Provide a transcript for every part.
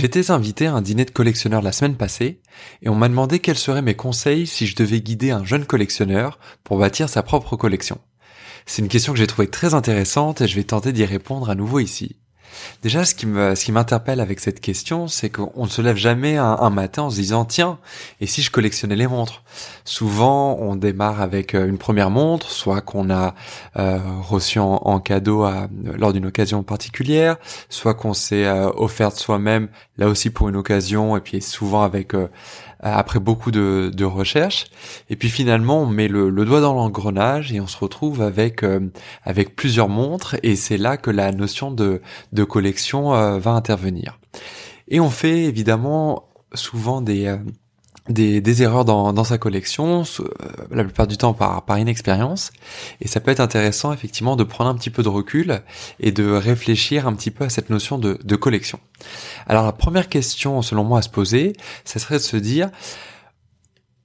J'étais invité à un dîner de collectionneurs la semaine passée et on m'a demandé quels seraient mes conseils si je devais guider un jeune collectionneur pour bâtir sa propre collection. C'est une question que j'ai trouvée très intéressante et je vais tenter d'y répondre à nouveau ici. Déjà, ce qui m'interpelle avec cette question, c'est qu'on ne se lève jamais un, matin en se disant tiens, et si je collectionnais les montres? Souvent, on démarre avec euh, une première montre, soit qu'on a euh, reçu en, cadeau lors d'une occasion particulière, soit qu'on s'est euh, offerte soi-même, là aussi pour une occasion, et puis souvent avec euh, après beaucoup de, recherches. Et puis finalement, on met le, doigt dans l'engrenage et on se retrouve avec euh, avec plusieurs montres. Et c'est là que la notion de collection euh, va intervenir. Et on fait évidemment souvent des des, des, erreurs dans, sa collection, euh, la plupart du temps par, inexpérience. Et ça peut être intéressant effectivement de prendre un petit peu de recul et de réfléchir un petit peu à cette notion de, de collection. Alors la première question selon moi à se poser, ça serait de se dire,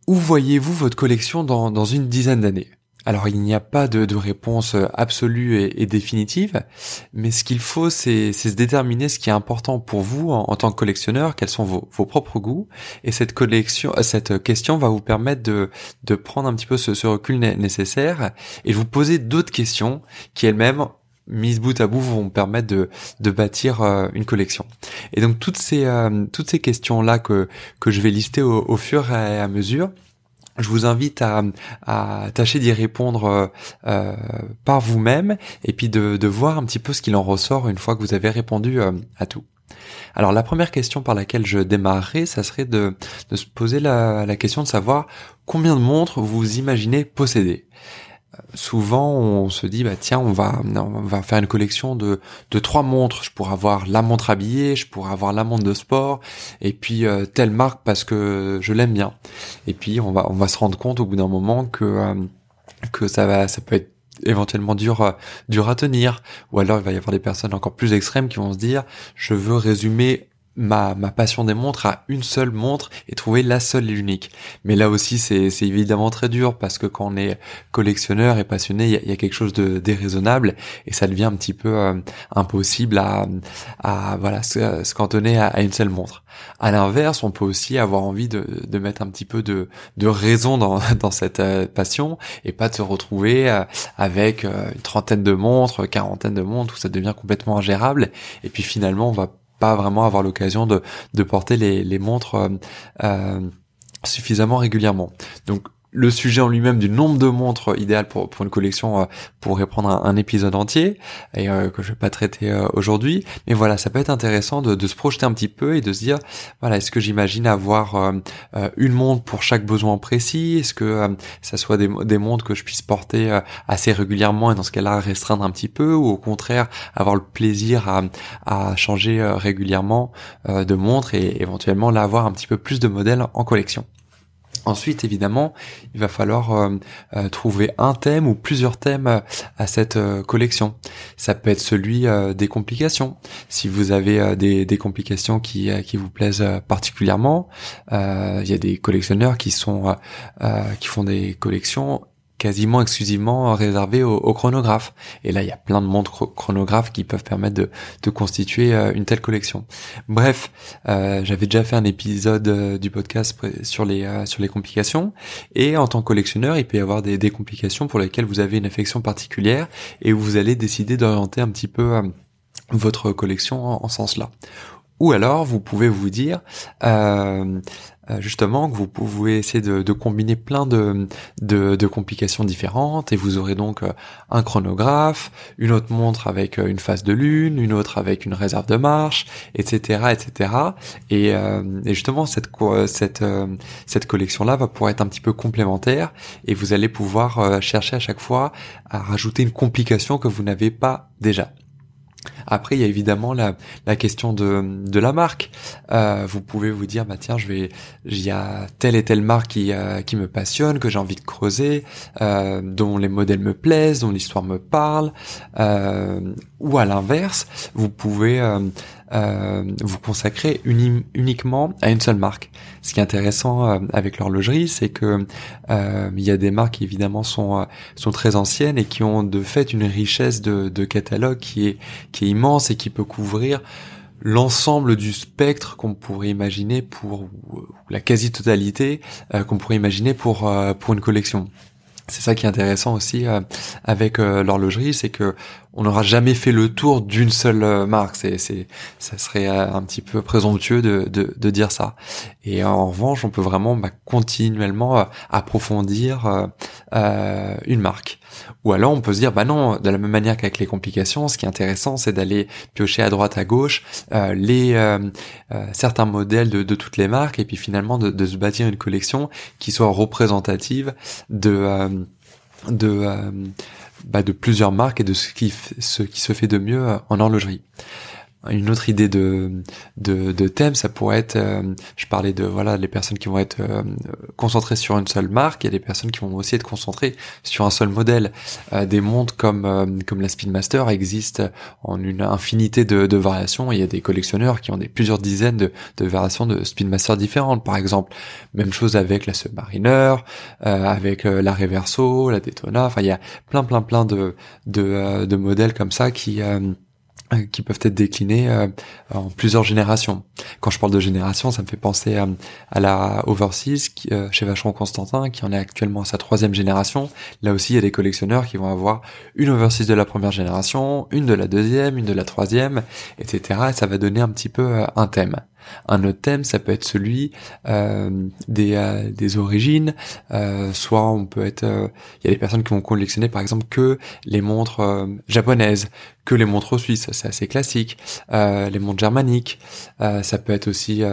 où voyez-vous votre collection dans une dizaine d'années? Alors il n'y a pas de, réponse absolue et, définitive, mais ce qu'il faut, c'est se déterminer ce qui est important pour vous en, tant que collectionneur, quels sont vos, propres goûts, et cette collection, cette question va vous permettre de, prendre un petit peu ce, recul nécessaire et vous poser d'autres questions qui elles-mêmes mises bout à bout vont permettre de, bâtir euh, une collection. Et donc toutes ces euh, toutes ces questions là que je vais lister au fur et à mesure, je vous invite à, tâcher d'y répondre euh, euh, par vous-même et puis de, voir un petit peu ce qu'il en ressort une fois que vous avez répondu euh, à tout. Alors la première question par laquelle je démarrerai, ça serait de, se poser la question de savoir combien de montres vous imaginez posséder souvent on se dit bah tiens on va on va faire une collection de de trois montres. Je pourrais avoir la montre habillée je pourrais avoir la montre de sport et puis euh, telle marque parce que je l'aime bien. Et puis on va on va se rendre compte au bout d'un moment que euh, que ça va ça peut être éventuellement dur euh, dur à tenir. Ou alors il va y avoir des personnes encore plus extrêmes qui vont se dire je veux résumer ma, ma passion des montres à une seule montre et trouver la seule et l'unique. Mais là aussi, c'est, évidemment très dur parce que quand on est collectionneur et passionné, il y, a, quelque chose de déraisonnable et ça devient un petit peu euh, impossible à, à voilà se, cantonner à, une seule montre. À l'inverse, on peut aussi avoir envie de, de mettre un petit peu de, de raison dans, dans cette euh, passion et pas de se retrouver euh, avec une trentaine de montres, quarantaine de montres où ça devient complètement ingérable et puis finalement on va pas vraiment avoir l'occasion de, porter les, les montres euh, euh, suffisamment régulièrement. Donc le sujet en lui-même du nombre de montres idéal pour, une collection euh, pourrait prendre un, épisode entier et euh, que je vais pas traiter euh, aujourd'hui. Mais voilà ça peut être intéressant de, se projeter un petit peu et de se dire voilà est-ce que j'imagine avoir une montre pour chaque besoin précis? Est-ce que ça soit des, montres que je puisse porter assez régulièrement et dans ce cas-là restreindre un petit peu ou au contraire avoir le plaisir à, à changer régulièrement de montre et éventuellement là avoir un petit peu plus de modèles en collection? Ensuite, évidemment, il va falloir euh, euh, trouver un thème ou plusieurs thèmes euh, à cette collection. Ça peut être celui des complications. Si vous avez des, des, complications qui, qui vous plaisent particulièrement, il y a des collectionneurs qui sont qui font des collections quasiment exclusivement réservé au, au, chronographe. Et là, il y a plein de montres chronographes qui peuvent permettre de, constituer euh, une telle collection. Bref, euh, j'avais déjà fait un épisode euh, du podcast sur les complications. Et en tant que collectionneur, il peut y avoir des, complications pour lesquelles vous avez une affection particulière et vous allez décider d'orienter un petit peu votre collection en, en ce sens-là. Ou alors, vous pouvez vous dire, euh, euh, justement que vous pouvez essayer de, combiner plein de, de, complications différentes et vous aurez donc euh, un chronographe, une autre montre avec euh, une phase de lune, une autre avec une réserve de marche, etc., etc. Et, et justement cette cette cette collection là va pouvoir être un petit peu complémentaire et vous allez pouvoir chercher à chaque fois à rajouter une complication que vous n'avez pas déjà. Après, il y a évidemment la, la question de, de la marque. Euh, vous pouvez vous dire, bah tiens, je vais, il y a telle et telle marque qui, euh, qui me passionne, que j'ai envie de creuser, euh, dont les modèles me plaisent, dont l'histoire me parle. ou à l'inverse, vous pouvez vous consacrer uniquement à une seule marque. Ce qui est intéressant avec l'horlogerie, c'est que il y a des marques qui évidemment sont sont très anciennes et qui ont de fait une richesse de, de catalogue qui est qui est immense et qui peut couvrir l'ensemble du spectre qu'on pourrait imaginer pour la quasi-totalité euh, qu'on pourrait imaginer pour euh, pour une collection. C'est ça qui est intéressant aussi euh, avec l'horlogerie, c'est que on n'aura jamais fait le tour d'une seule marque. C'est, c'est, ça serait un petit peu présomptueux de, dire ça. Et en revanche, on peut vraiment bah, continuellement approfondir une marque. Ou alors on peut se dire, bah non, de la même manière qu'avec les complications, ce qui est intéressant, c'est d'aller piocher à droite, à gauche euh, les euh, euh, certains modèles de, toutes les marques, et puis finalement de, se bâtir une collection qui soit représentative de bah, de plusieurs marques et de ce qui ce qui se fait de mieux en horlogerie. Une autre idée de, de, de thème, ça pourrait être, euh, je parlais de voilà les personnes qui vont être euh, concentrées sur une seule marque, et des personnes qui vont aussi être concentrées sur un seul modèle. Euh, des montres comme comme la Speedmaster existent en une infinité de, variations. Il y a des collectionneurs qui ont des plusieurs dizaines de, variations de Speedmaster différentes, par exemple. Même chose avec la Submariner, avec la Reverso, la Daytona. Enfin, il y a plein plein plein de de, de modèles comme ça qui qui peuvent être déclinés euh, en plusieurs générations. Quand je parle de génération, ça me fait penser à, la Overseas euh, chez Vacheron Constantin, qui en est actuellement à sa troisième génération. Là aussi, il y a des collectionneurs qui vont avoir une Overseas de la première génération, une de la deuxième, une de la troisième, etc. Et ça va donner un petit peu un thème. Un autre thème, ça peut être celui euh, des, euh, des origines. Euh, soit on peut être, il y a des personnes qui vont collectionner par exemple que les montres japonaises, que les montres suisses, c'est assez classique. les montres germaniques, ça peut être aussi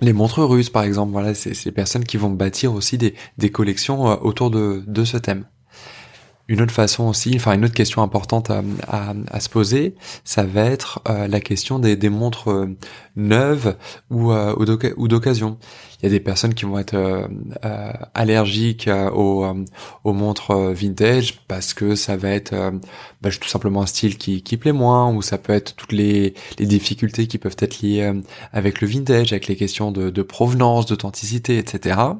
les montres russes par exemple. Voilà, c'est ces personnes qui vont bâtir aussi des, des collections autour de, de ce thème. Une autre façon aussi, enfin une autre question importante à, à, se poser, ça va être euh, la question des, des montres euh, neuves ou, euh, ou d'occasion. Il y a des personnes qui vont être allergiques aux, aux, montres vintage parce que ça va être bah, tout simplement un style qui, qui plaît moins ou ça peut être toutes les, les difficultés qui peuvent être liées avec le vintage, avec les questions de, de provenance, d'authenticité, etc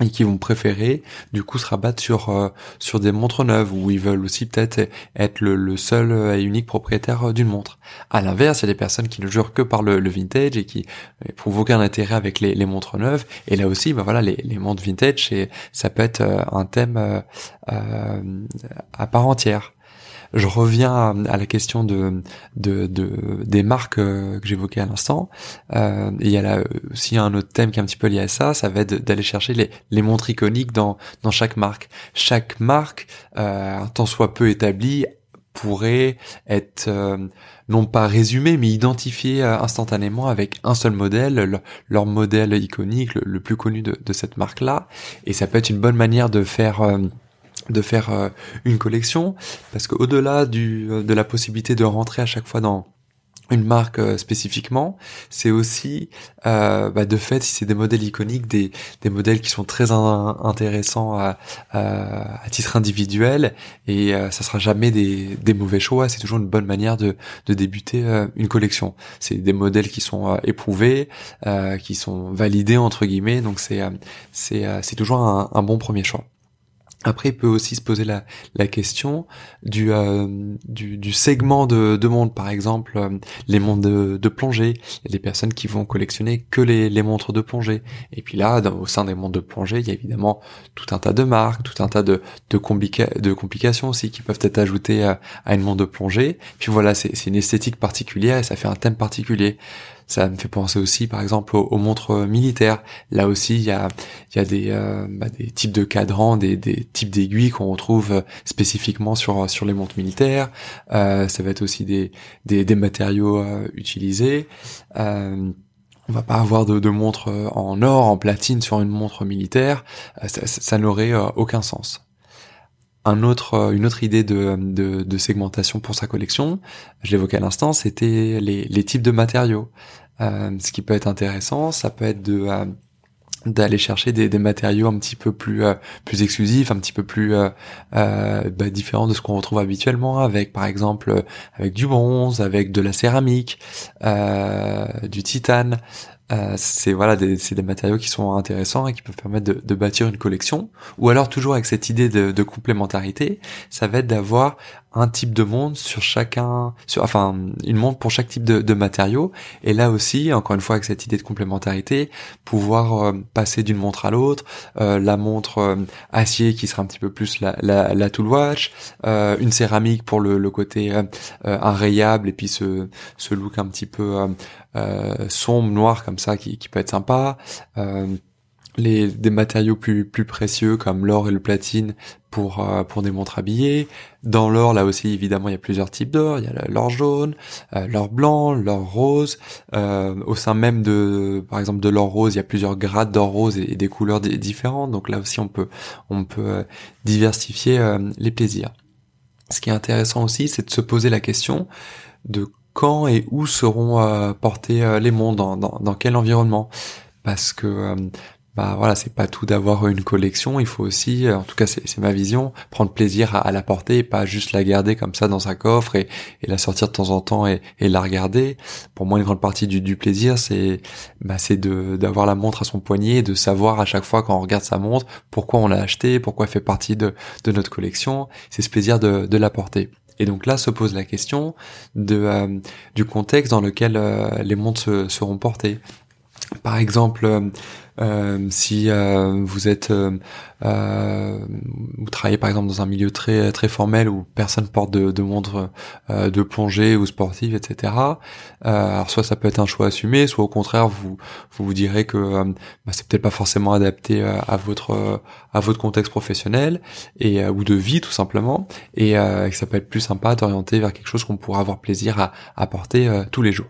et qui vont préférer du coup se rabattre sur euh, sur des montres neuves où ils veulent aussi peut-être être le, seul et unique propriétaire euh, d'une montre. À l'inverse, il y a des personnes qui ne jurent que par le, vintage et qui éprouvent aucun intérêt avec les, les, montres neuves. Et là aussi, bah voilà, les, les montres vintage, ça peut être euh, un thème à part entière je reviens à, la question de, de, des marques euh, que j'évoquais à l'instant. Euh, il y a là aussi un autre thème qui est un petit peu lié à ça, ça va être d'aller chercher les, montres iconiques dans, dans chaque marque. Chaque marque, euh, tant soit peu établie, pourrait être euh, non pas résumé mais identifié instantanément avec un seul modèle, leur, modèle iconique, le, plus connu de, de cette marque-là. Et ça peut être une bonne manière de faire de faire euh, une collection parce qu'au-delà du euh, de la possibilité de rentrer à chaque fois dans une marque euh, spécifiquement, c'est aussi bah, de fait si c'est des modèles iconiques, des, des modèles qui sont très intéressants à, à, titre individuel et ça sera jamais des, des mauvais choix, c'est toujours une bonne manière de, de débuter une collection. C'est des modèles qui sont éprouvés, qui sont validés entre guillemets, donc c'est c'est c'est toujours un, un bon premier choix. Après, il peut aussi se poser la, question du, euh, du, segment de, de montres, par exemple euh, les montres de, plongée. Des personnes qui vont collectionner que les, les montres de plongée. Et puis là, au sein des montres de plongée, il y a évidemment tout un tas de marques, tout un tas de, de, de complications aussi qui peuvent être ajoutées à, à une montre de plongée. Puis voilà, c'est une esthétique particulière et ça fait un thème particulier. Ça me fait penser aussi, par exemple, aux, montres militaires. Là aussi, il y a, y a des, euh, bah, des types de cadrans, des, des types d'aiguilles qu'on retrouve euh, spécifiquement sur sur les montres militaires. Euh, ça va être aussi des des, des matériaux euh, utilisés. Euh, on va pas avoir de, de montre en or, en platine sur une montre militaire. ça, ça n'aurait aucun sens. Un autre, une autre idée de, de, segmentation pour sa collection, je l'évoquais à l'instant, c'était les, les types de matériaux. ce qui peut être intéressant, ça peut être de d'aller chercher des, des, matériaux un petit peu plus euh, plus exclusifs, un petit peu plus euh, euh, bah, différents de ce qu'on retrouve habituellement, avec par exemple avec du bronze, avec de la céramique, du titane, euh, c'est voilà, c'est des matériaux qui sont intéressants et qui peuvent permettre de, bâtir une collection. Ou alors toujours avec cette idée de, complémentarité, ça va être d'avoir un type de monde sur chacun, sur, enfin une montre pour chaque type de, de matériaux. Et là aussi, encore une fois avec cette idée de complémentarité, pouvoir euh, passer d'une montre à l'autre, euh, la montre acier qui sera un petit peu plus la, la, la tool watch, une céramique pour le, le côté enrayable et puis ce, ce look un petit peu euh, sombre, noir comme ça, qui, qui peut être sympa. Euh, les des matériaux plus plus précieux comme l'or et le platine pour euh, pour des montres habillées. Dans l'or, là aussi évidemment, il y a plusieurs types d'or. Il y a l'or jaune, euh, l'or blanc, l'or rose. Euh, au sein même de, par exemple, de l'or rose, il y a plusieurs grades d'or rose et, des couleurs différentes. Donc là aussi, on peut on peut diversifier les plaisirs. Ce qui est intéressant aussi, c'est de se poser la question de quand et où seront euh, portés euh, les mondes, dans, dans, quel environnement. Parce que euh, bah voilà, c'est pas tout d'avoir une collection, il faut aussi, en tout cas c'est ma vision, prendre plaisir à, la porter et pas juste la garder comme ça dans un coffre et, et la sortir de temps en temps et, et, la regarder. Pour moi, une grande partie du, du plaisir, c'est bah, d'avoir la montre à son poignet et de savoir à chaque fois quand on regarde sa montre pourquoi on l'a acheté, pourquoi elle fait partie de, de notre collection. C'est ce plaisir de, de la porter. Et donc là se pose la question de, euh, du contexte dans lequel euh, les montres seront portées. Par exemple, euh, si euh, vous êtes, euh, vous travaillez par exemple dans un milieu très très formel où personne porte de, de montre de plongée ou sportive, etc. alors soit ça peut être un choix assumé, soit au contraire vous vous, vous direz que bah, c'est peut-être pas forcément adapté à votre à votre contexte professionnel et ou de vie tout simplement, et que ça peut être plus sympa d'orienter vers quelque chose qu'on pourra avoir plaisir à, à porter tous les jours.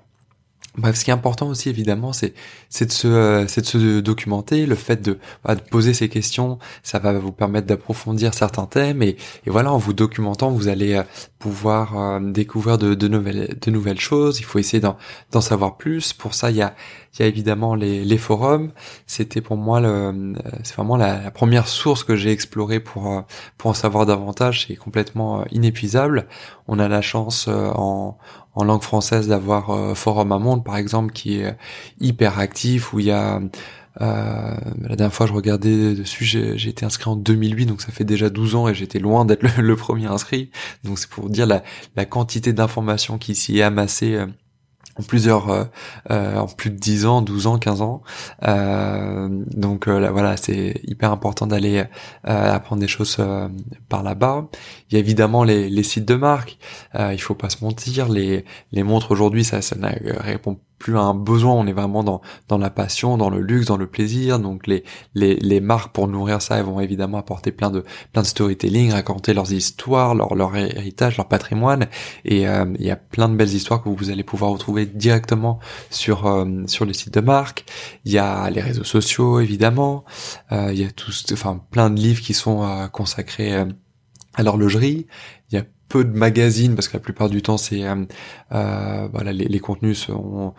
Bref, ce qui est important aussi évidemment, c'est c'est de se euh, c'est de se documenter. Le fait de, de poser ces questions, ça va vous permettre d'approfondir certains thèmes et, et voilà, en vous documentant, vous allez euh, pouvoir euh, découvrir de, de nouvelles de nouvelles choses. Il faut essayer d'en savoir plus. Pour ça, il y a il y a évidemment les, les forums. C'était pour moi le c'est vraiment la, première source que j'ai explorée pour pour en savoir davantage. C'est complètement inépuisable. On a la chance en en langue française d'avoir euh, Forum à Monde par exemple qui est hyper actif où il y a euh, la dernière fois je regardais dessus j'ai été inscrit en 2008 donc ça fait déjà 12 ans et j'étais loin d'être le, premier inscrit donc c'est pour dire la, la quantité d'informations qui s'y est amassée euh, en plusieurs euh, euh, en plus de 10 ans, 12 ans, 15 ans. Euh, donc là, voilà, c'est hyper important d'aller apprendre des choses par là-bas. Il y a évidemment les, les sites de marque. il faut pas se mentir, les les montres aujourd'hui, ça ça ne répond plus un besoin, on est vraiment dans, dans la passion, dans le luxe, dans le plaisir. Donc les, les, les marques pour nourrir ça, elles vont évidemment apporter plein de plein de storytelling, raconter leurs histoires, leur, leur héritage, leur patrimoine. Et euh, il y a plein de belles histoires que vous allez pouvoir retrouver directement sur euh, sur les sites de marques. Il y a les réseaux sociaux évidemment. Euh, il y a tous, enfin plein de livres qui sont consacrés à l'horlogerie. Il y a peu de magazines parce que la plupart du temps c'est euh, euh, voilà les, les, contenus sont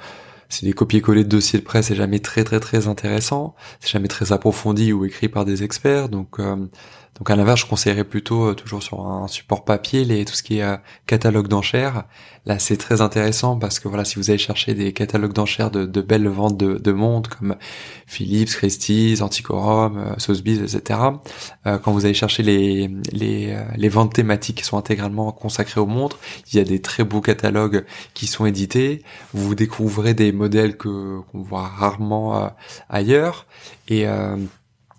c'est des copier-coller de dossiers de presse c'est jamais très très très intéressant c'est jamais très approfondi ou écrit par des experts donc euh, donc à l'inverse, je conseillerais plutôt euh, toujours sur un support papier les tout ce qui est euh, catalogue d'enchères. Là, c'est très intéressant parce que voilà, si vous allez chercher des catalogues d'enchères de, belles ventes de, montres comme Philips, Christie's, Antiquorum, euh, Sotheby's, etc. quand vous allez chercher les, les, les ventes thématiques qui sont intégralement consacrées aux montres, il y a des très beaux catalogues qui sont édités. Vous découvrez des modèles que qu'on voit rarement ailleurs et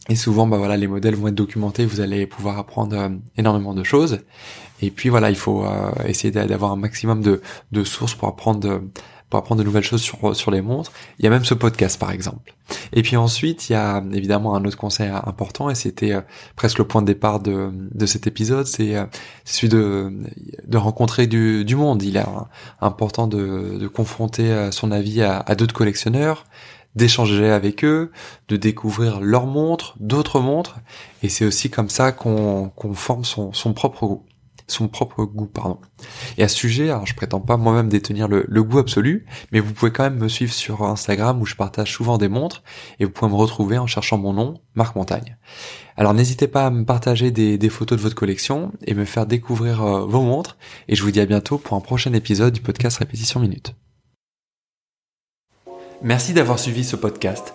et souvent, bah voilà, les modèles vont être documentés, vous allez pouvoir apprendre euh, énormément de choses. Et puis voilà, il faut euh, essayer d'avoir un maximum de, de sources pour apprendre pour apprendre de nouvelles choses sur, sur les montres. Il y a même ce podcast par exemple. Et puis ensuite, il y a évidemment un autre conseil important et c'était euh, presque le point de départ de, de cet épisode, c'est celui de, de rencontrer du, du monde. Il est important de, de confronter son avis à, à d'autres collectionneurs, d'échanger avec eux, de découvrir leurs montres, d'autres montres, et c'est aussi comme ça qu'on forme son, son propre goût son propre goût, pardon. Et à ce sujet, alors je prétends pas moi-même détenir le, goût absolu, mais vous pouvez quand même me suivre sur Instagram où je partage souvent des montres et vous pouvez me retrouver en cherchant mon nom, Marc Montagne. Alors n'hésitez pas à me partager des, photos de votre collection et me faire découvrir euh, vos montres et je vous dis à bientôt pour un prochain épisode du podcast Répétition Minute. Merci d'avoir suivi ce podcast.